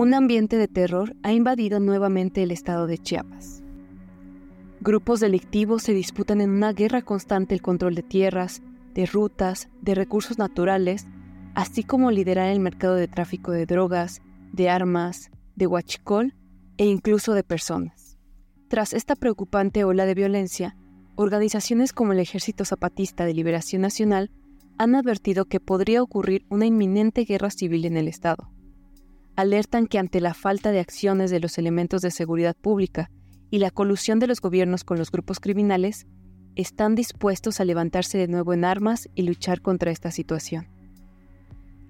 Un ambiente de terror ha invadido nuevamente el estado de Chiapas. Grupos delictivos se disputan en una guerra constante el control de tierras, de rutas, de recursos naturales, así como liderar el mercado de tráfico de drogas, de armas, de huachicol e incluso de personas. Tras esta preocupante ola de violencia, organizaciones como el Ejército Zapatista de Liberación Nacional han advertido que podría ocurrir una inminente guerra civil en el Estado. Alertan que ante la falta de acciones de los elementos de seguridad pública y la colusión de los gobiernos con los grupos criminales, están dispuestos a levantarse de nuevo en armas y luchar contra esta situación.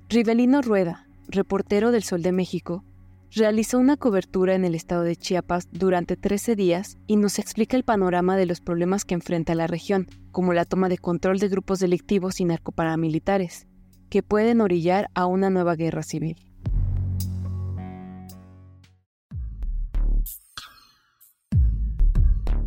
Rivelino Rueda, reportero del Sol de México, realizó una cobertura en el estado de Chiapas durante 13 días y nos explica el panorama de los problemas que enfrenta la región, como la toma de control de grupos delictivos y narcoparamilitares, que pueden orillar a una nueva guerra civil.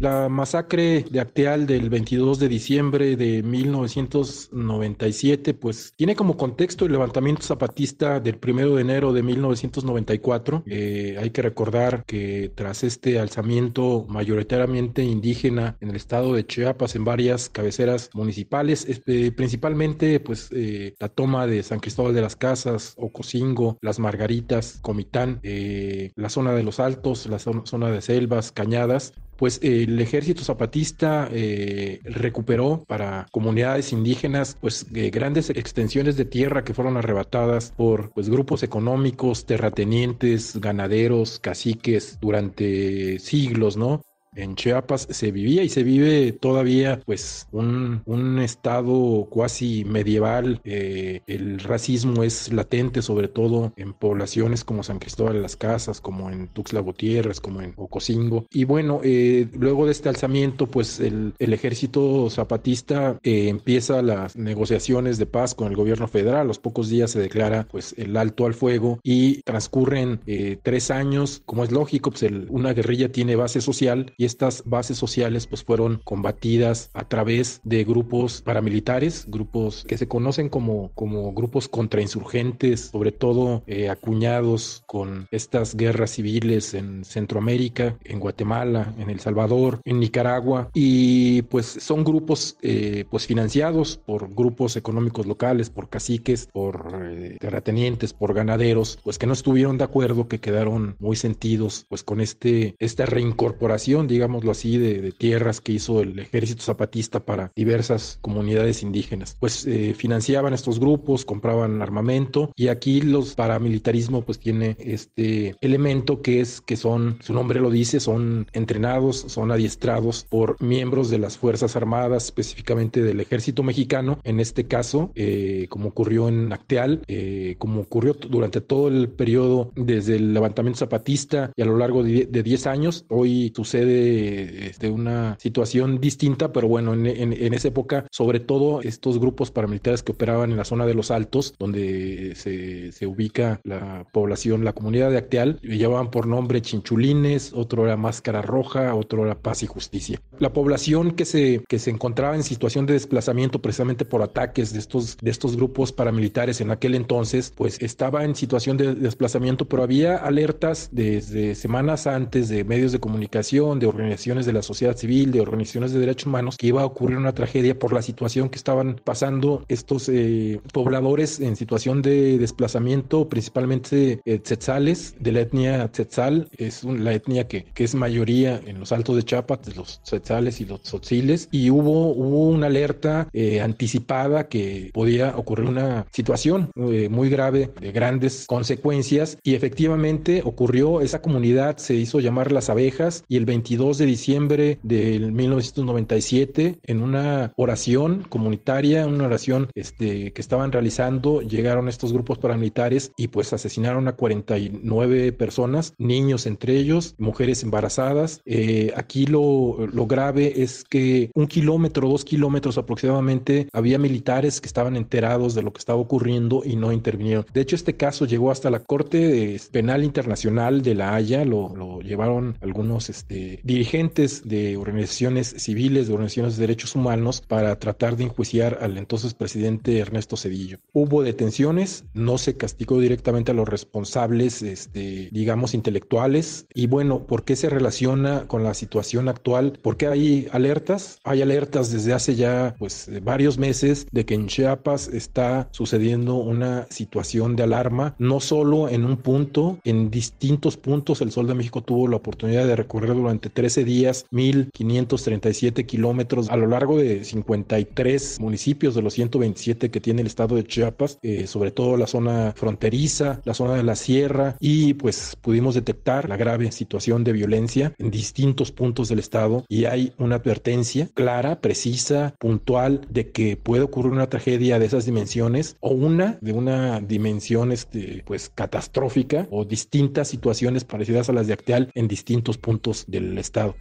La masacre de Acteal del 22 de diciembre de 1997, pues tiene como contexto el levantamiento zapatista del 1 de enero de 1994. Eh, hay que recordar que tras este alzamiento mayoritariamente indígena en el estado de Chiapas, en varias cabeceras municipales, este, principalmente pues eh, la toma de San Cristóbal de las Casas, Ocosingo, Las Margaritas, Comitán, eh, la zona de los Altos, la zona de Selvas, Cañadas, pues el ejército zapatista eh, recuperó para comunidades indígenas pues eh, grandes extensiones de tierra que fueron arrebatadas por pues grupos económicos, terratenientes, ganaderos, caciques durante siglos, ¿no? En Chiapas se vivía y se vive todavía pues un, un estado cuasi medieval. Eh, el racismo es latente sobre todo en poblaciones como San Cristóbal de las Casas, como en Tuxtla Gutiérrez, como en Ocosingo. Y bueno, eh, luego de este alzamiento pues el, el ejército zapatista eh, empieza las negociaciones de paz con el gobierno federal. A los pocos días se declara pues el alto al fuego y transcurren tres años. Como es lógico, pues una guerrilla tiene base social y estas bases sociales pues fueron combatidas a través de grupos paramilitares, grupos que se conocen como, como grupos contrainsurgentes, sobre todo eh, acuñados con estas guerras civiles en Centroamérica, en Guatemala, en El Salvador, en Nicaragua. Y pues son grupos eh, pues financiados por grupos económicos locales, por caciques, por eh, terratenientes, por ganaderos, pues que no estuvieron de acuerdo, que quedaron muy sentidos pues con este esta reincorporación digámoslo así, de, tierras que hizo el ejército zapatista para diversas comunidades indígenas. Pues eh, financiaban estos grupos, compraban armamento y aquí los paramilitarismo pues tiene este elemento que es que son, su nombre lo dice, son entrenados, son adiestrados por miembros de las Fuerzas Armadas, específicamente del ejército mexicano, en este caso, eh, como ocurrió en Acteal, eh, como ocurrió durante todo el periodo desde el levantamiento zapatista y a lo largo de 10 años, hoy sucede de este, una situación distinta, pero bueno, en, esa época, sobre todo estos grupos paramilitares que operaban en la zona de los Altos, donde se, ubica la población, la comunidad de Acteal, llevaban por nombre Chinchulines, otro era Máscara Roja, otro era Paz y Justicia. La población que se, que se encontraba en situación de desplazamiento precisamente por ataques de estos, de estos grupos paramilitares en aquel entonces, pues estaba en situación de desplazamiento, pero había alertas desde semanas antes de medios de comunicación, de organizaciones de la sociedad civil, de organizaciones de derechos humanos, que iba a ocurrir una tragedia por la situación que estaban pasando estos eh, pobladores en situación de desplazamiento, principalmente eh, tzetzales, de la etnia tzetzal, es la etnia que, que, es mayoría en los altos de Chiapas, los tzetzales y los tzotziles, y hubo, hubo una alerta eh, anticipada que podía ocurrir una situación muy grave de grandes consecuencias, y efectivamente ocurrió, esa comunidad se hizo llamar las abejas, y el 22 22 de diciembre del 1997 en una oración comunitaria, una oración este, que estaban realizando, llegaron estos grupos paramilitares y pues asesinaron a 49 personas, niños entre ellos, mujeres embarazadas. Eh, aquí lo, lo grave es que un kilómetro, dos kilómetros aproximadamente, había militares que estaban enterados de lo que estaba ocurriendo y no intervinieron. De hecho, este caso llegó hasta la Corte Penal Internacional de La Haya, lo, lo llevaron algunos este, dirigentes de organizaciones civiles, de organizaciones de derechos humanos, para tratar de enjuiciar al entonces presidente Ernesto Cedillo. Hubo detenciones, no se castigó directamente a los responsables, este, digamos, intelectuales. Y bueno, ¿por qué se relaciona con la situación actual? ¿Por qué hay alertas? Hay alertas desde hace ya pues varios meses de que en Chiapas está sucediendo una situación de alarma, no solo en un punto, en distintos puntos el Sol de México tuvo la oportunidad de recorrer durante 13 días 1.537 kilómetros a lo largo de 53 municipios de los 127 que tiene el estado de Chiapas, eh, sobre todo la zona fronteriza, la zona de la sierra y pues pudimos detectar la grave situación de violencia en distintos puntos del estado y hay una advertencia clara, precisa, puntual de que puede ocurrir una tragedia de esas dimensiones o una de una dimensión este, pues catastrófica o distintas situaciones parecidas a las de Acteal en distintos puntos del estado. Estado.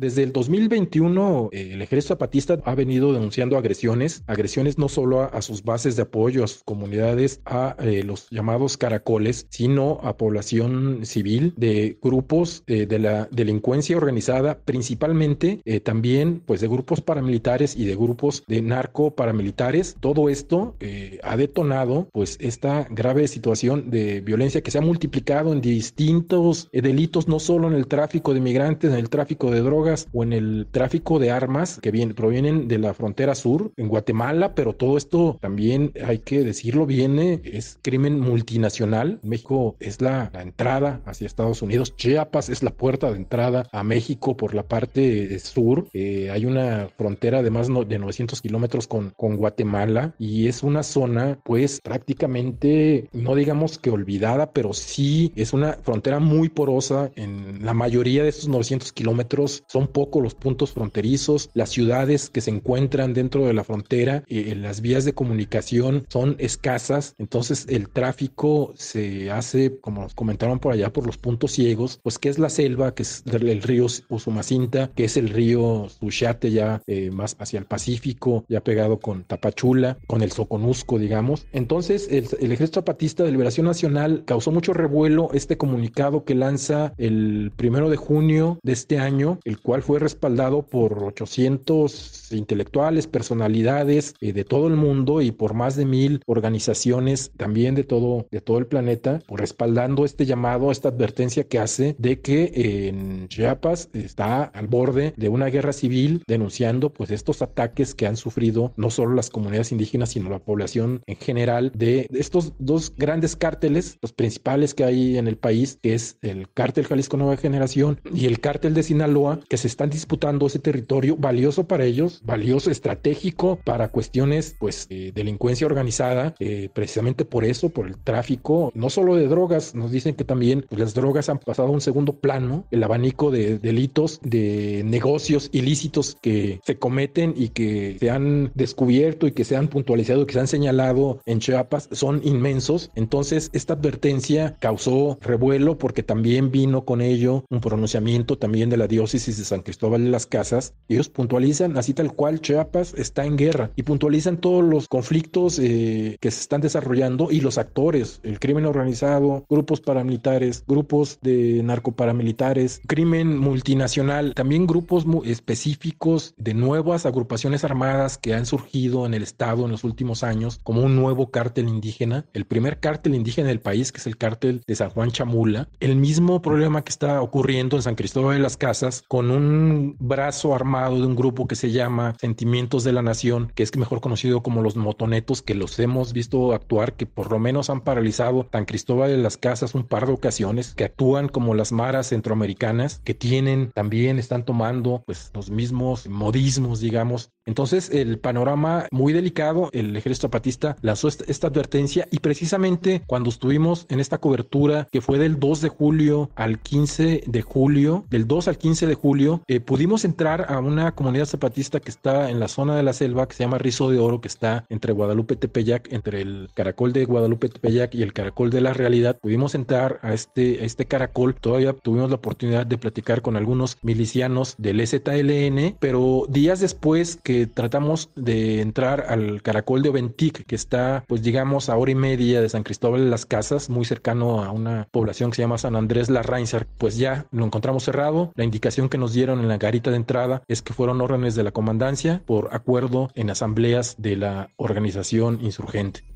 Desde el 2021, eh, el ejército zapatista ha venido denunciando agresiones, agresiones no solo a, sus bases de apoyo, a sus comunidades, a eh, los llamados caracoles, sino a población civil de grupos eh, de la delincuencia organizada, principalmente también pues de grupos paramilitares y de grupos de narco paramilitares. Todo esto ha detonado pues esta grave situación de violencia que se ha multiplicado en distintos delitos, no solo en el tráfico de migrantes, en el tráfico de drogas, o en el tráfico de armas que vienen, provienen de la frontera sur en Guatemala, pero todo esto también hay que decirlo, viene, es crimen multinacional. México es la, entrada hacia Estados Unidos, Chiapas es la puerta de entrada a México por la parte sur. Eh, hay una frontera de más de 900 kilómetros con, con Guatemala y es una zona pues prácticamente, no digamos que olvidada, pero sí es una frontera muy porosa en la mayoría de esos 900 kilómetros son poco los puntos fronterizos, las ciudades que se encuentran dentro de la frontera, eh, las vías de comunicación son escasas, entonces el tráfico se hace, como nos comentaron por allá, por los puntos ciegos, pues que es la selva, que es el río Usumacinta, que es el río Suchate ya eh, más hacia el Pacífico, ya pegado con Tapachula, con el Soconusco, digamos. Entonces el, el Ejército Zapatista de Liberación Nacional causó mucho revuelo este comunicado que lanza el primero de junio de este año, el cual fue respaldado por 800 intelectuales, personalidades eh, de todo el mundo y por más de mil organizaciones también de todo, de todo el planeta, respaldando este llamado, esta advertencia que hace de que en Chiapas está al borde de una guerra civil, denunciando pues estos ataques que han sufrido no solo las comunidades indígenas, sino la población en general de estos dos grandes cárteles, los principales que hay en el país, que es el cártel Jalisco Nueva Generación y el cártel de Sinaloa, que se están disputando ese territorio valioso para ellos, valioso, estratégico para cuestiones, pues, de delincuencia organizada, eh, precisamente por eso, por el tráfico, no solo de drogas, nos dicen que también pues, las drogas han pasado a un segundo plano, el abanico de delitos, de negocios ilícitos que se cometen y que se han descubierto y que se han puntualizado, que se han señalado en Chiapas, son inmensos. Entonces, esta advertencia causó revuelo porque también vino con ello un pronunciamiento también de la diócesis de San Cristóbal de las Casas, ellos puntualizan así tal cual Chiapas está en guerra y puntualizan todos los conflictos eh, que se están desarrollando y los actores, el crimen organizado, grupos paramilitares, grupos de narcoparamilitares, crimen multinacional, también grupos específicos de nuevas agrupaciones armadas que han surgido en el estado en los últimos años como un nuevo cártel indígena, el primer cártel indígena del país que es el cártel de San Juan Chamula, el mismo problema que está ocurriendo en San Cristóbal de las Casas con un brazo armado de un grupo que se llama Sentimientos de la Nación, que es mejor conocido como los motonetos, que los hemos visto actuar, que por lo menos han paralizado San Cristóbal de las Casas un par de ocasiones, que actúan como las maras centroamericanas, que tienen también, están tomando pues los mismos modismos, digamos. Entonces el panorama muy delicado, el ejército zapatista lanzó esta, advertencia y precisamente cuando estuvimos en esta cobertura que fue del 2 de julio al 15 de julio, del 2 al 15 de julio, eh, pudimos entrar a una comunidad zapatista que está en la zona de la selva que se llama Rizo de Oro, que está entre Guadalupe Tepeyac, entre el caracol de Guadalupe Tepeyac y el caracol de la realidad. Pudimos entrar a este, a este caracol, todavía tuvimos la oportunidad de platicar con algunos milicianos del EZLN, pero días después que tratamos de entrar al caracol de Oventic, que está, pues digamos, a hora y media de San Cristóbal de las Casas, muy cercano a una población que se llama San Andrés La Reinsar, pues ya lo encontramos cerrado. La indicación que dieron en la garita de entrada es que fueron órdenes de la comandancia por acuerdo en asambleas de la organización insurgente.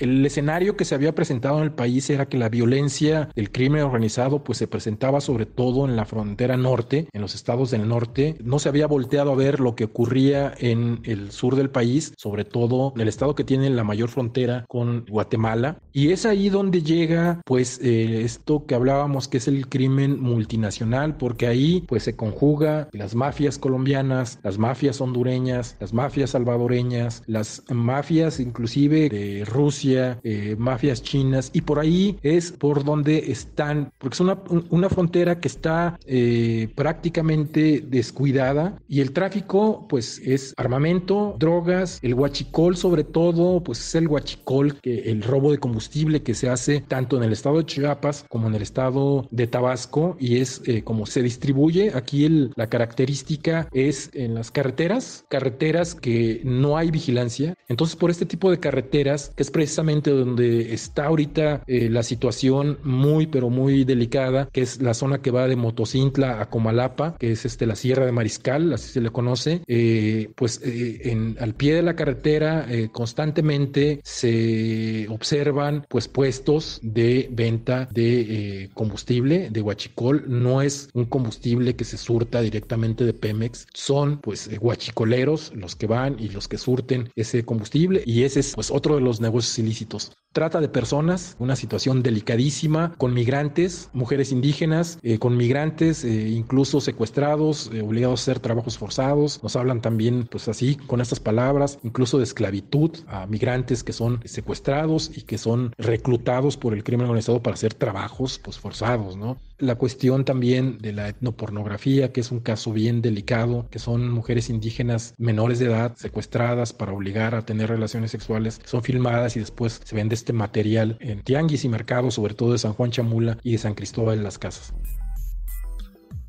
El escenario que se había presentado en el país era que la violencia del crimen organizado pues se presentaba sobre todo en la frontera norte, en los estados del norte. No se había volteado a ver lo que ocurría en el sur del país, sobre todo en el estado que tiene la mayor frontera con Guatemala. Y es ahí donde llega pues eh, esto que hablábamos que es el crimen multinacional, porque ahí pues se conjuga las mafias colombianas, las mafias hondureñas, las mafias salvadoreñas, las mafias inclusive de Rusia eh, mafias chinas, y por ahí es por donde están, porque es una, una frontera que está eh, prácticamente descuidada y el tráfico pues es armamento, drogas, el huachicol sobre todo, pues es el huachicol, que el robo de combustible que se hace tanto en el estado de Chiapas como en el estado de Tabasco y es eh, como se distribuye. Aquí el, la característica es en las carreteras, carreteras que no hay vigilancia. Entonces por este tipo de carreteras, que es precisamente donde está ahorita eh, la situación muy, pero muy delicada, que es la zona que va de Motocintla a Comalapa, que es este, la Sierra de Mariscal, así se le conoce, eh, pues eh, al pie de la carretera constantemente se observan pues puestos de venta de combustible, de huachicol, no es un combustible que se surta directamente de Pemex, son pues huachicoleros los que van y los que surten ese combustible. Y ese es pues otro de los negocios ilícitos. Trata de personas, una situación delicadísima, con migrantes, mujeres indígenas, eh, con migrantes eh, incluso secuestrados, eh, obligados a hacer trabajos forzados. Nos hablan también, pues así, con estas palabras, incluso de esclavitud a migrantes que son secuestrados y que son reclutados por el crimen organizado para hacer trabajos pues forzados, ¿no? La cuestión también de la etnopornografía, que es un caso bien delicado, que son mujeres indígenas menores de edad secuestradas para obligar a tener relaciones sexuales, son filmadas y después se vende este material en tianguis y mercados, sobre todo de San Juan Chamula y de San Cristóbal de las Casas.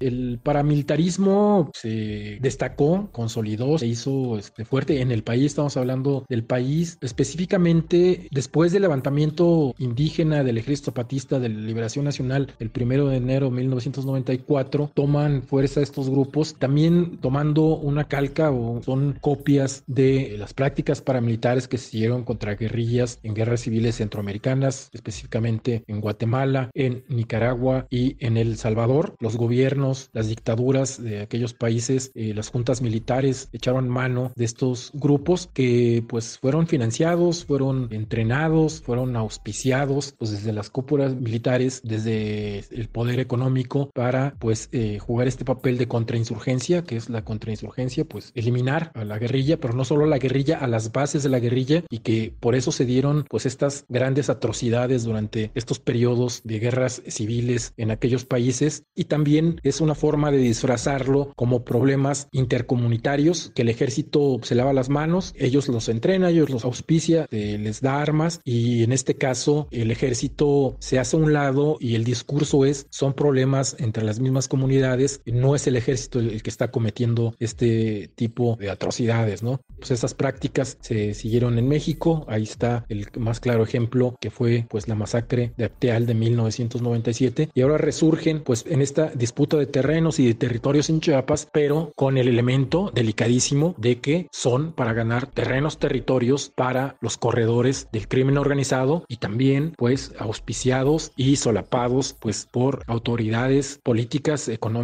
El paramilitarismo se destacó, consolidó, se hizo este, fuerte en el país. Estamos hablando del país específicamente después del levantamiento indígena del Ejército Zapatista de Liberación Nacional el primero de enero de 1994. Toman fuerza estos grupos, también tomando una calca o son copias de las prácticas paramilitares que se hicieron contra guerrillas en guerras civiles centroamericanas, específicamente en Guatemala, en Nicaragua y en El Salvador. Los gobiernos las dictaduras de aquellos países, eh, las juntas militares echaron mano de estos grupos que pues fueron financiados, fueron entrenados, fueron auspiciados pues desde las cúpulas militares, desde el poder económico para pues eh, jugar este papel de contrainsurgencia, que es la contrainsurgencia, pues eliminar a la guerrilla, pero no solo a la guerrilla, a las bases de la guerrilla y que por eso se dieron pues estas grandes atrocidades durante estos periodos de guerras civiles en aquellos países. Y también es una forma de disfrazarlo como problemas intercomunitarios, que el ejército se lava las manos, ellos los entrena, ellos los auspicia, eh, les da armas y en este caso el ejército se hace a un lado y el discurso es son problemas entre las mismas comunidades, no es el ejército el que está cometiendo este tipo de atrocidades, ¿no? Pues esas prácticas se siguieron en México, ahí está el más claro ejemplo que fue pues la masacre de Acteal de 1997 y ahora resurgen pues en esta disputa de terrenos y de territorios en Chiapas, pero con el elemento delicadísimo de que son para ganar terrenos, territorios para los corredores del crimen organizado y también pues auspiciados y solapados pues por autoridades políticas, económicas,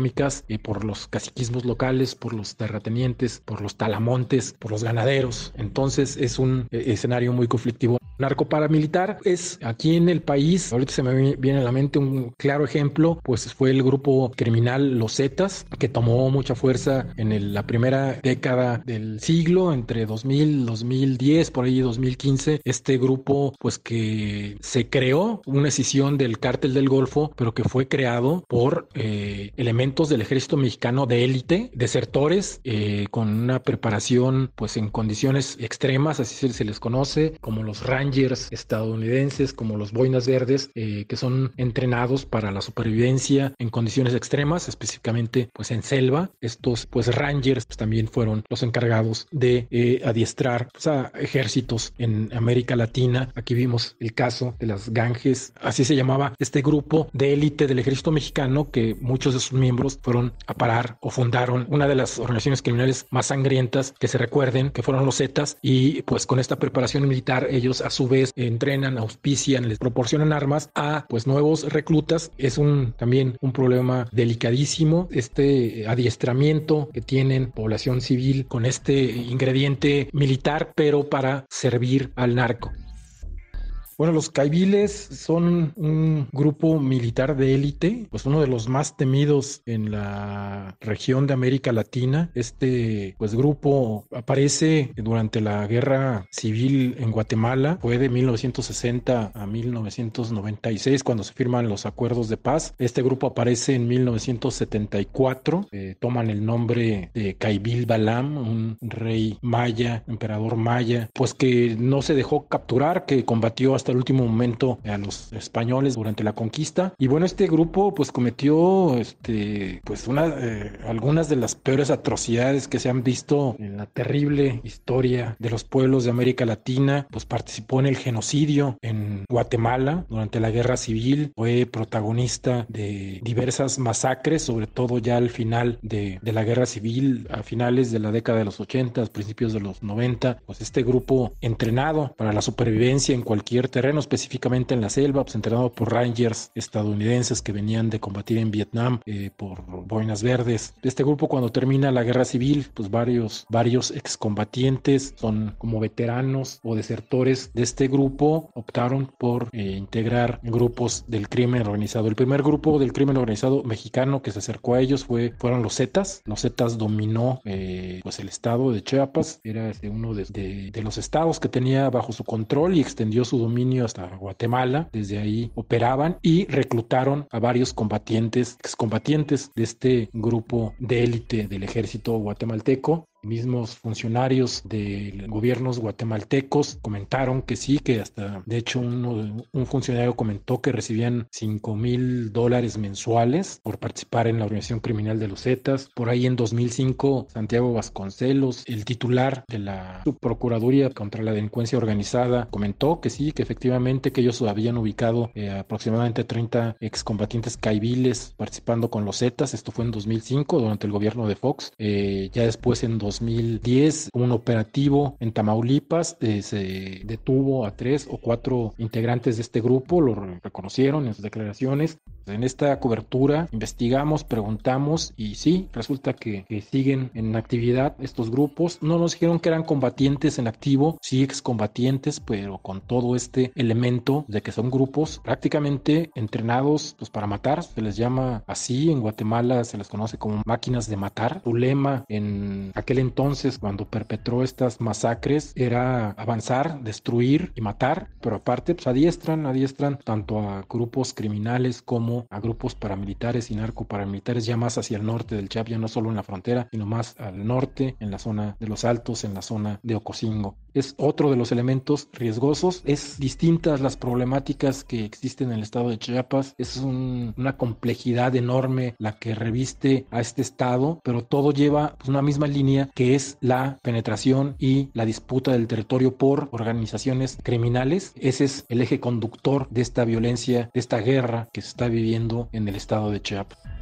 y por los caciquismos locales, por los terratenientes, por los talamontes, por los ganaderos. Entonces es un eh, escenario muy conflictivo. Narco paramilitar es aquí en el país, ahorita se me viene a la mente un claro ejemplo, pues fue el grupo criminal Los Zetas, que tomó mucha fuerza en la primera década del siglo, entre 2000, 2010, por ahí 2015, este grupo pues que se creó, una escisión del cártel del Golfo, pero que fue creado por eh, elementos del ejército mexicano de élite, desertores, eh, con una preparación pues en condiciones extremas, así se les conoce, como los Rangers estadounidenses como los boinas verdes eh, que son entrenados para la supervivencia en condiciones extremas, específicamente pues en selva. Estos pues rangers pues, también fueron los encargados de eh, adiestrar pues, a ejércitos en América Latina. Aquí vimos el caso de las Ganges, así se llamaba este grupo de élite del ejército mexicano que muchos de sus miembros fueron a parar o fundaron una de las organizaciones criminales más sangrientas que se recuerden, que fueron los Zetas y pues con esta preparación militar ellos a su vez entrenan, auspician, les proporcionan armas a pues nuevos reclutas. Es un también un problema delicadísimo este adiestramiento que tienen población civil con este ingrediente militar, pero para servir al narco. Bueno, los caibiles son un grupo militar de élite, pues uno de los más temidos en la región de América Latina. Este pues grupo aparece durante la guerra civil en Guatemala, fue de 1960 a 1996 cuando se firman los acuerdos de paz. Este grupo aparece en 1974, eh, toman el nombre de Caibil Balam, un rey maya, emperador maya, pues que no se dejó capturar, que combatió hasta el último momento a los españoles durante la conquista. Y bueno, este grupo pues cometió este, pues una, eh, algunas de las peores atrocidades que se han visto en la terrible historia de los pueblos de América Latina. Pues participó en el genocidio en Guatemala durante la guerra civil, fue protagonista de diversas masacres, sobre todo ya al final de, de la guerra civil, a finales de la década de los 80, principios de los 90, pues este grupo entrenado para la supervivencia en cualquier terreno, específicamente en la selva, pues entrenado por rangers estadounidenses que venían de combatir en Vietnam eh, por boinas verdes. Este grupo cuando termina la guerra civil, pues varios, varios excombatientes son como veteranos o desertores de este grupo optaron por eh, integrar grupos del crimen organizado. El primer grupo del crimen organizado mexicano que se acercó a ellos fue, fueron los Zetas. Los Zetas dominó eh, pues el estado de Chiapas, era uno de, de los estados que tenía bajo su control y extendió su dominio hasta Guatemala, desde ahí operaban y reclutaron a varios combatientes, excombatientes de este grupo de élite del ejército guatemalteco mismos funcionarios de gobiernos guatemaltecos comentaron que sí, que hasta, de hecho, uno, un funcionario comentó que recibían 5 mil dólares mensuales por participar en la organización criminal de los Zetas. Por ahí en 2005, Santiago Vasconcelos, el titular de la subprocuraduría contra la delincuencia organizada, comentó que sí, que efectivamente ellos habían ubicado eh, aproximadamente 30 excombatientes caibiles participando con los Zetas. Esto fue en 2005 durante el gobierno de Fox. Eh, ya después en 2010, un operativo en Tamaulipas, eh, se detuvo a tres o cuatro integrantes de este grupo, lo reconocieron en sus declaraciones. En esta cobertura investigamos, preguntamos y sí, resulta que, siguen en actividad estos grupos. No nos dijeron que eran combatientes en activo, sí excombatientes, pero con todo este elemento de que son grupos prácticamente entrenados pues, para matar. Se les llama así, en Guatemala se les conoce como máquinas de matar. Su lema en aquel entonces, cuando perpetró estas masacres, era avanzar, destruir y matar, pero aparte pues adiestran, adiestran tanto a grupos criminales como a grupos paramilitares y narcoparamilitares ya más hacia el norte del Chap, ya no solo en la frontera, sino más al norte, en la zona de los Altos, en la zona de Ocosingo. Es otro de los elementos riesgosos. Es distintas las problemáticas que existen en el estado de Chiapas. Es una complejidad enorme la que reviste a este estado, pero todo lleva pues, una misma línea que es la penetración y la disputa del territorio por organizaciones criminales. Ese es el eje conductor de esta violencia, de esta guerra que se está viviendo en el estado de Chiapas.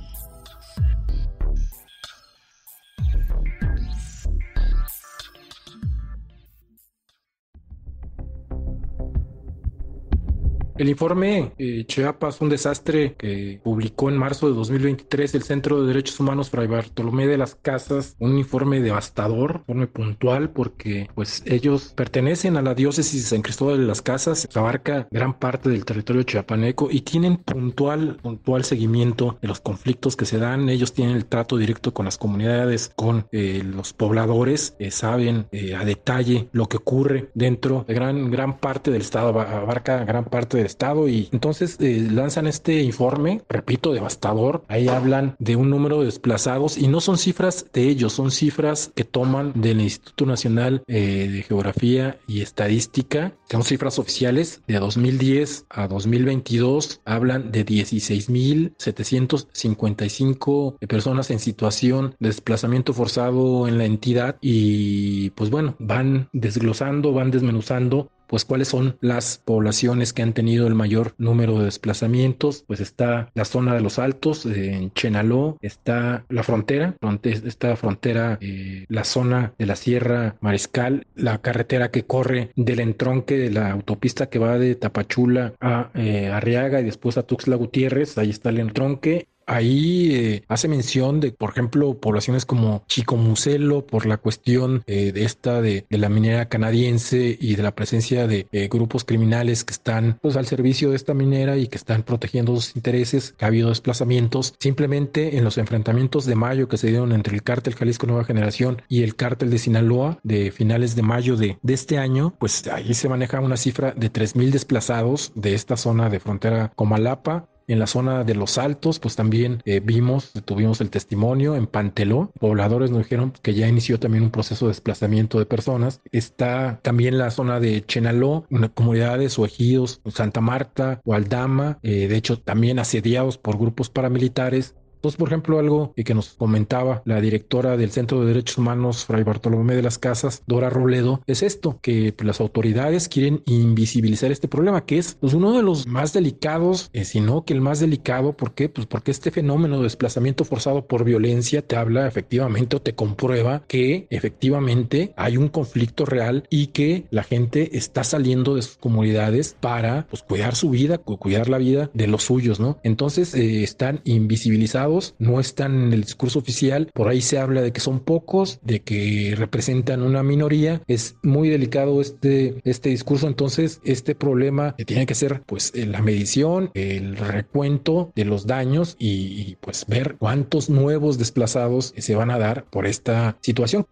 El informe eh, Chiapas, un desastre que publicó en marzo de 2023 el Centro de Derechos Humanos Fray Bartolomé de las Casas, un informe devastador, informe puntual, porque pues ellos pertenecen a la diócesis de San Cristóbal de las Casas, abarca gran parte del territorio chiapaneco y tienen puntual, puntual seguimiento de los conflictos que se dan. Ellos tienen el trato directo con las comunidades, con eh, los pobladores, eh, saben a detalle lo que ocurre dentro de gran, gran parte del estado, abarca gran parte Estado y entonces eh, lanzan este informe, repito, devastador. Ahí hablan de un número de desplazados y no son cifras de ellos, son cifras que toman del Instituto Nacional eh, de Geografía y Estadística, son cifras oficiales de 2010 a 2022, hablan de 16.755 personas en situación de desplazamiento forzado en la entidad y pues bueno, van desglosando, van desmenuzando pues cuáles son las poblaciones que han tenido el mayor número de desplazamientos, pues está la zona de los Altos, en Chenaló, está la frontera, esta frontera, eh, la zona de la Sierra Mariscal, la carretera que corre del entronque de la autopista que va de Tapachula a eh, Arriaga y después a Tuxtla Gutiérrez, ahí está el entronque, Ahí eh, hace mención de, por ejemplo, poblaciones como Chicomucelo por la cuestión eh, de esta de, la minera canadiense y de la presencia de eh, grupos criminales que están pues, al servicio de esta minera y que están protegiendo sus intereses, ha habido desplazamientos. Simplemente en los enfrentamientos de mayo que se dieron entre el cártel Jalisco Nueva Generación y el cártel de Sinaloa de finales de mayo de, de este año, pues ahí se maneja una cifra de 3.000 desplazados de esta zona de frontera Comalapa en la zona de los Altos, pues también eh, vimos, tuvimos el testimonio en Panteló. Pobladores nos dijeron que ya inició también un proceso de desplazamiento de personas. Está también la zona de Chenaló, una comunidades o ejidos, Santa Marta o Aldama, eh, de hecho también asediados por grupos paramilitares. Entonces, por ejemplo, algo que nos comentaba la directora del Centro de Derechos Humanos, Fray Bartolomé de las Casas, Dora Robledo, es esto, que pues, las autoridades quieren invisibilizar este problema, que es pues, uno de los más delicados, eh, si no que el más delicado. ¿Por qué? Pues porque este fenómeno de desplazamiento forzado por violencia te habla efectivamente o te comprueba que efectivamente hay un conflicto real y que la gente está saliendo de sus comunidades para pues, cuidar su vida, cuidar la vida de los suyos, ¿no? Entonces eh, están invisibilizados no están en el discurso oficial, por ahí se habla de que son pocos, de que representan una minoría, es muy delicado este, este discurso, entonces este problema tiene que ser pues la medición, el recuento de los daños y, y pues ver cuántos nuevos desplazados se van a dar por esta situación.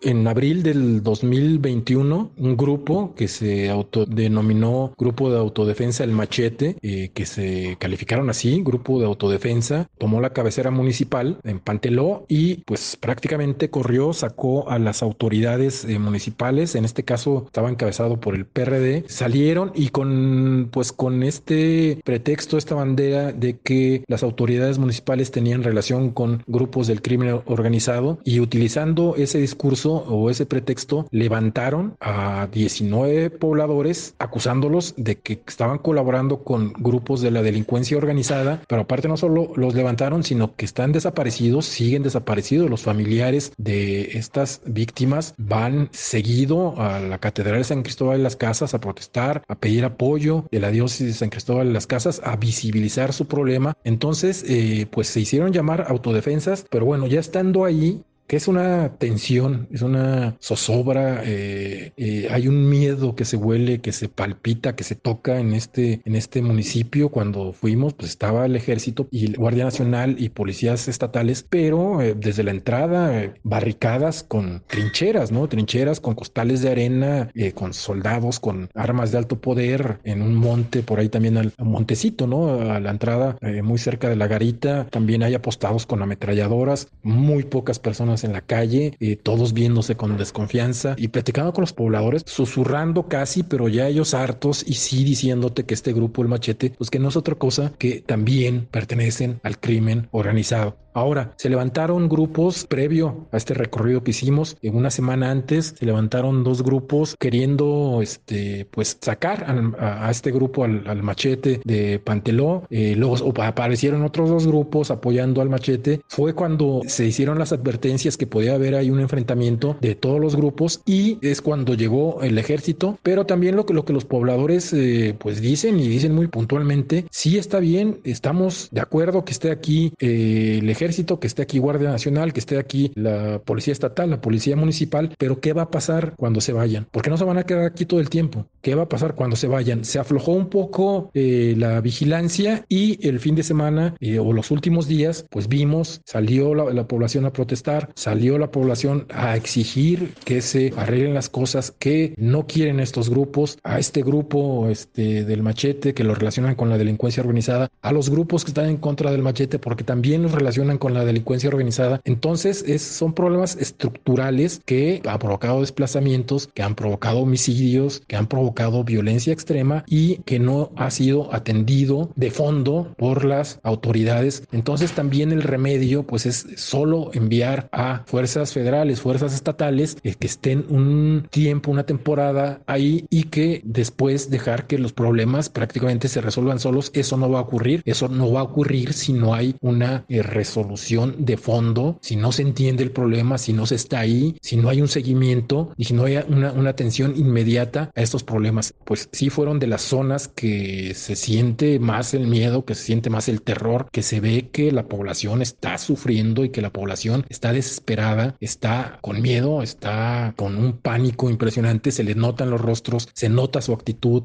En abril del 2021, un grupo que se autodenominó Grupo de Autodefensa El Machete, eh, que se calificaron así, Grupo de Autodefensa, tomó la cabecera municipal en Panteló y pues prácticamente corrió, sacó a las autoridades eh, municipales, en este caso estaba encabezado por el PRD, salieron y con pues con este pretexto, esta bandera de que las autoridades municipales tenían relación con grupos del crimen organizado y utilizando ese discurso o ese pretexto levantaron a 19 pobladores acusándolos de que estaban colaborando con grupos de la delincuencia organizada, pero aparte no solo los levantaron, sino que están desaparecidos, siguen desaparecidos. Los familiares de estas víctimas van seguido a la Catedral de San Cristóbal de las Casas a protestar, a pedir apoyo de la diócesis de San Cristóbal de las Casas, a visibilizar su problema. Entonces, eh, pues se hicieron llamar autodefensas, pero bueno, ya estando ahí, que es una tensión, es una zozobra, eh, eh, hay un miedo que se huele, que se palpita, que se toca en este, en este municipio. Cuando fuimos, pues estaba el ejército y el Guardia Nacional y policías estatales, pero eh, desde la entrada, barricadas con trincheras, ¿no? Trincheras con costales de arena, con soldados, con armas de alto poder en un monte, por ahí también al montecito, ¿no? A la entrada, muy cerca de la garita, también hay apostados con ametralladoras, muy pocas personas en la calle, eh, todos viéndose con desconfianza y platicando con los pobladores, susurrando casi, pero ya ellos hartos y sí diciéndote que este grupo, el machete, pues que no es otra cosa que también pertenecen al crimen organizado. Ahora, se levantaron grupos previo a este recorrido que hicimos, en una semana antes se levantaron dos grupos queriendo este, pues sacar a, este grupo al, machete de Panteló, eh, luego aparecieron otros dos grupos apoyando al machete, fue cuando se hicieron las advertencias que podía haber ahí un enfrentamiento de todos los grupos y es cuando llegó el ejército, pero también lo que, lo que los pobladores eh, pues dicen y dicen muy puntualmente, sí está bien, estamos de acuerdo que esté aquí eh, el ejército, que esté aquí Guardia Nacional, que esté aquí la policía estatal, la policía municipal, pero ¿qué va a pasar cuando se vayan? Porque no se van a quedar aquí todo el tiempo. ¿Qué va a pasar cuando se vayan? Se aflojó un poco eh, la vigilancia y el fin de semana o los últimos días, pues vimos, salió la, la población a protestar, salió la población a exigir que se arreglen las cosas que no quieren estos grupos, a este grupo este, del machete que lo relacionan con la delincuencia organizada, a los grupos que están en contra del machete porque también los relacionan con la delincuencia organizada. Entonces es, son problemas estructurales que han provocado desplazamientos, que han provocado homicidios, que han provocado violencia extrema y que no ha sido atendido de fondo por las autoridades. Entonces también el remedio pues es solo enviar a fuerzas federales, fuerzas estatales eh, que estén un tiempo, una temporada ahí y que después dejar que los problemas prácticamente se resuelvan solos. Eso no va a ocurrir. Eso no va a ocurrir si no hay una eh, resolución de fondo, si no se entiende el problema, si no se está ahí, si no hay un seguimiento y si no hay una atención inmediata a estos problemas. Pues sí fueron de las zonas que se siente más el miedo, que se siente más el terror, que se ve que la población está sufriendo y que la población está desesperada, está con miedo, está con un pánico impresionante, se le notan los rostros, se nota su actitud,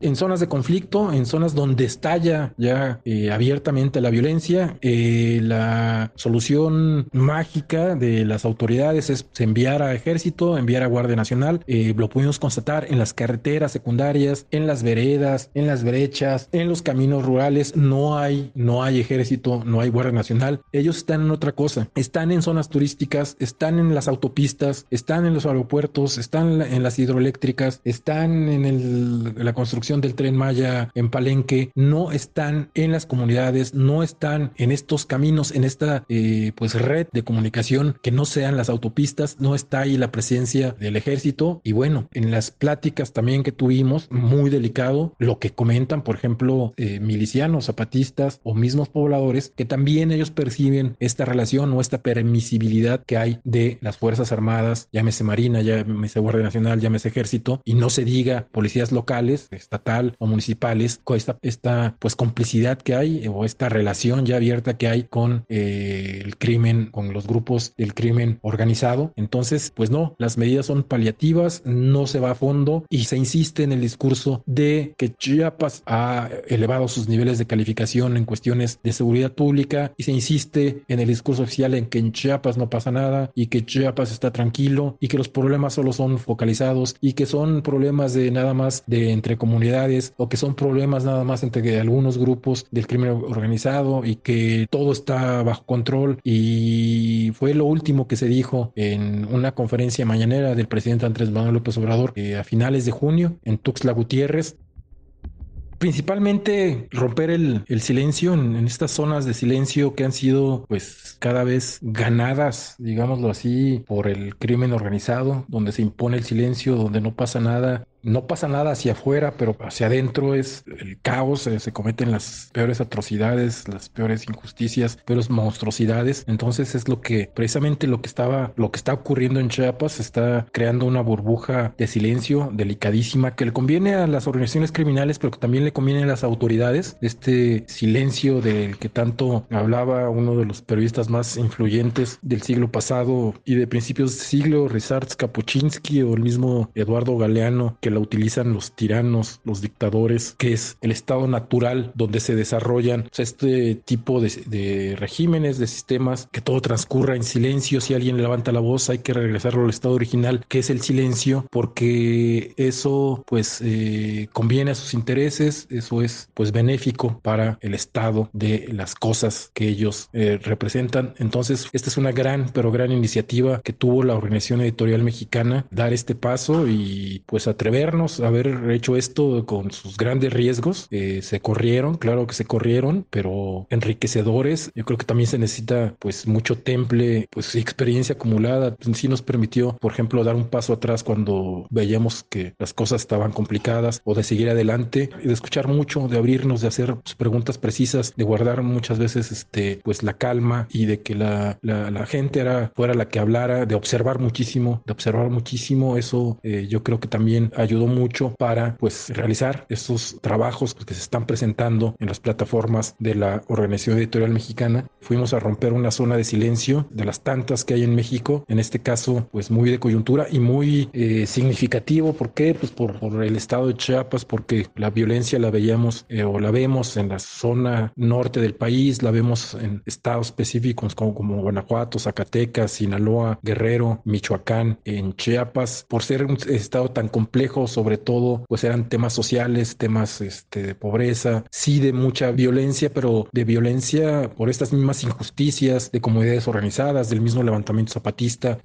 en zonas de conflicto, en zonas donde estalla ya eh, abiertamente la violencia, eh, la solución mágica de las autoridades es enviar a ejército, enviar a Guardia Nacional. Eh, lo pudimos constatar en las carreteras secundarias, en las veredas, en las brechas, en los caminos rurales. No hay, no hay ejército, no hay Guardia Nacional. Ellos están en otra cosa. Están en zonas turísticas, están en las autopistas, están en los aeropuertos, están en las hidroeléctricas, están en la construcción del tren Maya en Palenque no están en las comunidades, no están en estos caminos, en esta eh, pues red de comunicación que no sean las autopistas, no está ahí la presencia del ejército. Y bueno, en las pláticas también que tuvimos, muy delicado lo que comentan, por ejemplo, eh, milicianos, zapatistas o mismos pobladores, que también ellos perciben esta relación o esta permisibilidad que hay de las Fuerzas Armadas, llámese Marina, llámese Guardia Nacional, llámese Ejército, y no se diga policías locales, estatal o municipales, con esta, esta pues complicidad que hay o esta relación ya abierta que hay con eh, el crimen, con los grupos del crimen organizado. Entonces, pues no, las medidas son paliativas, no se va a fondo y se insiste en el discurso de que Chiapas ha elevado sus niveles de calificación en cuestiones de seguridad pública y se insiste en el discurso oficial en que en Chiapas no pasa nada y que Chiapas está tranquilo y que los problemas solo son focalizados y que son problemas de nada más de entre comunidades o que son problemas nada más entre algunos grupos del crimen organizado y que todo está bajo control. Y fue lo último que se dijo en una conferencia mañanera del presidente Andrés Manuel López Obrador eh, a finales de junio en Tuxtla Gutiérrez. Principalmente romper el, silencio en, en, estas zonas de silencio que han sido pues cada vez ganadas, digámoslo así, por el crimen organizado, donde se impone el silencio, donde no pasa nada no pasa nada hacia afuera, pero hacia adentro es el caos, se cometen las peores atrocidades, las peores injusticias, peores monstruosidades. Entonces es lo que precisamente lo que estaba, lo que está ocurriendo en Chiapas, está creando una burbuja de silencio delicadísima que le conviene a las organizaciones criminales, pero que también le conviene a las autoridades. Este silencio del que tanto hablaba uno de los periodistas más influyentes del siglo pasado y de principios de siglo, Ryszard Kapuczynski o el mismo Eduardo Galeano, que la utilizan los tiranos, los dictadores, que es el estado natural donde se desarrollan este tipo de, regímenes, de sistemas, que todo transcurra en silencio. Si alguien levanta la voz, hay que regresarlo al estado original, que es el silencio, porque eso pues eh, conviene a sus intereses, eso es pues benéfico para el estado de las cosas que ellos eh, representan. Entonces, esta es una gran, pero gran iniciativa que tuvo la organización editorial mexicana, dar este paso y pues atrever a haber hecho esto con sus grandes riesgos. Eh, se corrieron, claro que se corrieron, pero enriquecedores. Yo creo que también se necesita pues mucho temple, pues experiencia acumulada. Sí nos permitió, por ejemplo, dar un paso atrás cuando veíamos que las cosas estaban complicadas o de seguir adelante de escuchar mucho, de abrirnos, de hacer pues, preguntas precisas, de guardar muchas veces este pues la calma y de que la, la, gente era fuera la que hablara, de observar muchísimo, de observar muchísimo. Eso eh, yo creo que también ayudó mucho para pues realizar esos trabajos que se están presentando en las plataformas de la Organización Editorial Mexicana. Fuimos a romper una zona de silencio de las tantas que hay en México, en este caso pues muy de coyuntura y muy eh, significativo. ¿Por qué? Pues por, el estado de Chiapas, porque la violencia la veíamos eh, o la vemos en la zona norte del país, la vemos en estados específicos como Guanajuato, Zacatecas, Sinaloa, Guerrero, Michoacán, en Chiapas, por ser un estado tan complejo, sobre todo, pues eran temas sociales, temas este, de pobreza, sí de mucha violencia, pero de violencia por estas mismas injusticias de comunidades organizadas, del mismo levantamiento zapatista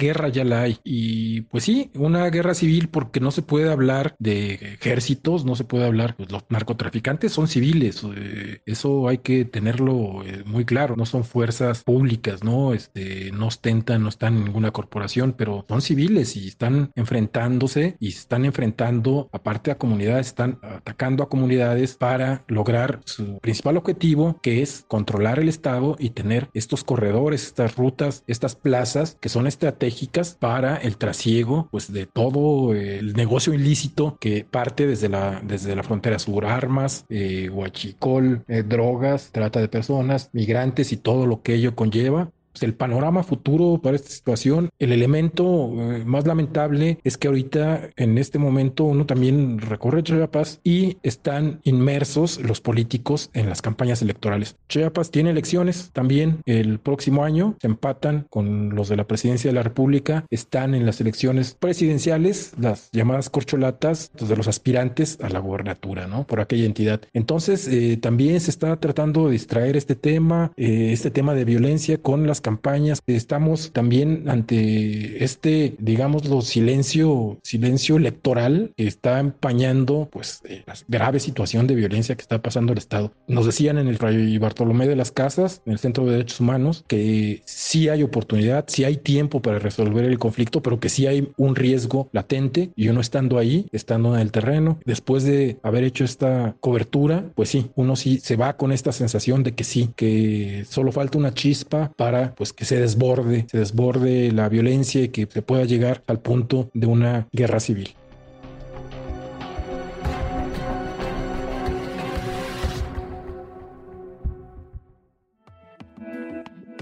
guerra ya la hay. Y pues sí, una guerra civil porque no se puede hablar de ejércitos, no se puede hablar, pues los narcotraficantes son civiles, eh, eso hay que tenerlo eh, muy claro, no son fuerzas públicas, ¿no? Este, no ostentan, no están en ninguna corporación, pero son civiles y están enfrentándose y están enfrentando, aparte a comunidades, están atacando a comunidades para lograr su principal objetivo, que es controlar el Estado y tener estos corredores, estas rutas, estas plazas que son estratégicas para el trasiego pues de todo el negocio ilícito que parte desde la, desde la frontera sur, armas, eh, huachicol, eh, drogas, trata de personas, migrantes y todo lo que ello conlleva pues, el panorama futuro para esta situación, el elemento eh, más lamentable es que ahorita en este momento uno también recorre Chiapas y están inmersos los políticos en las campañas electorales. Chiapas tiene elecciones también el próximo año, se empatan con los de la presidencia de la República, están en las elecciones presidenciales, las llamadas corcholatas de los aspirantes a la gobernatura, ¿no? Por aquella entidad. Entonces, eh, también se está tratando de distraer este tema, eh, este tema de violencia con las campañas. Estamos también ante este, digámoslo, silencio, silencio electoral que está empañando pues eh, la grave situación de violencia que está pasando el Estado. Nos decían en el Fray Bartolomé de las Casas, en el Centro de Derechos Humanos, que sí hay oportunidad, sí hay tiempo para resolver el conflicto, pero que sí hay un riesgo latente y uno estando ahí, estando en el terreno, después de haber hecho esta cobertura, pues sí, uno sí se va con esta sensación de que sí, que solo falta una chispa para pues que se desborde, se desborde la violencia y que se pueda llegar al punto de una guerra civil.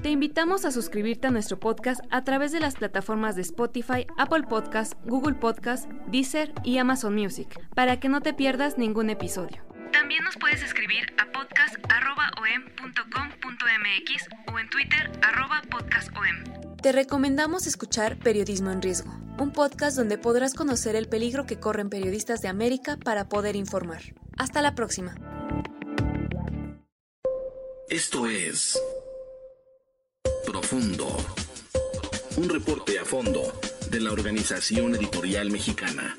Te invitamos a suscribirte a nuestro podcast a través de las plataformas de Spotify, Apple Podcast, Google Podcast, Deezer y Amazon Music, para que no te pierdas ningún episodio. También nos puedes escribir a podcast.om.com.mx o en Twitter podcastom. Te recomendamos escuchar Periodismo en Riesgo, un podcast donde podrás conocer el peligro que corren periodistas de América para poder informar. Hasta la próxima. Esto es Profundo, un reporte a fondo de la Organización Editorial Mexicana.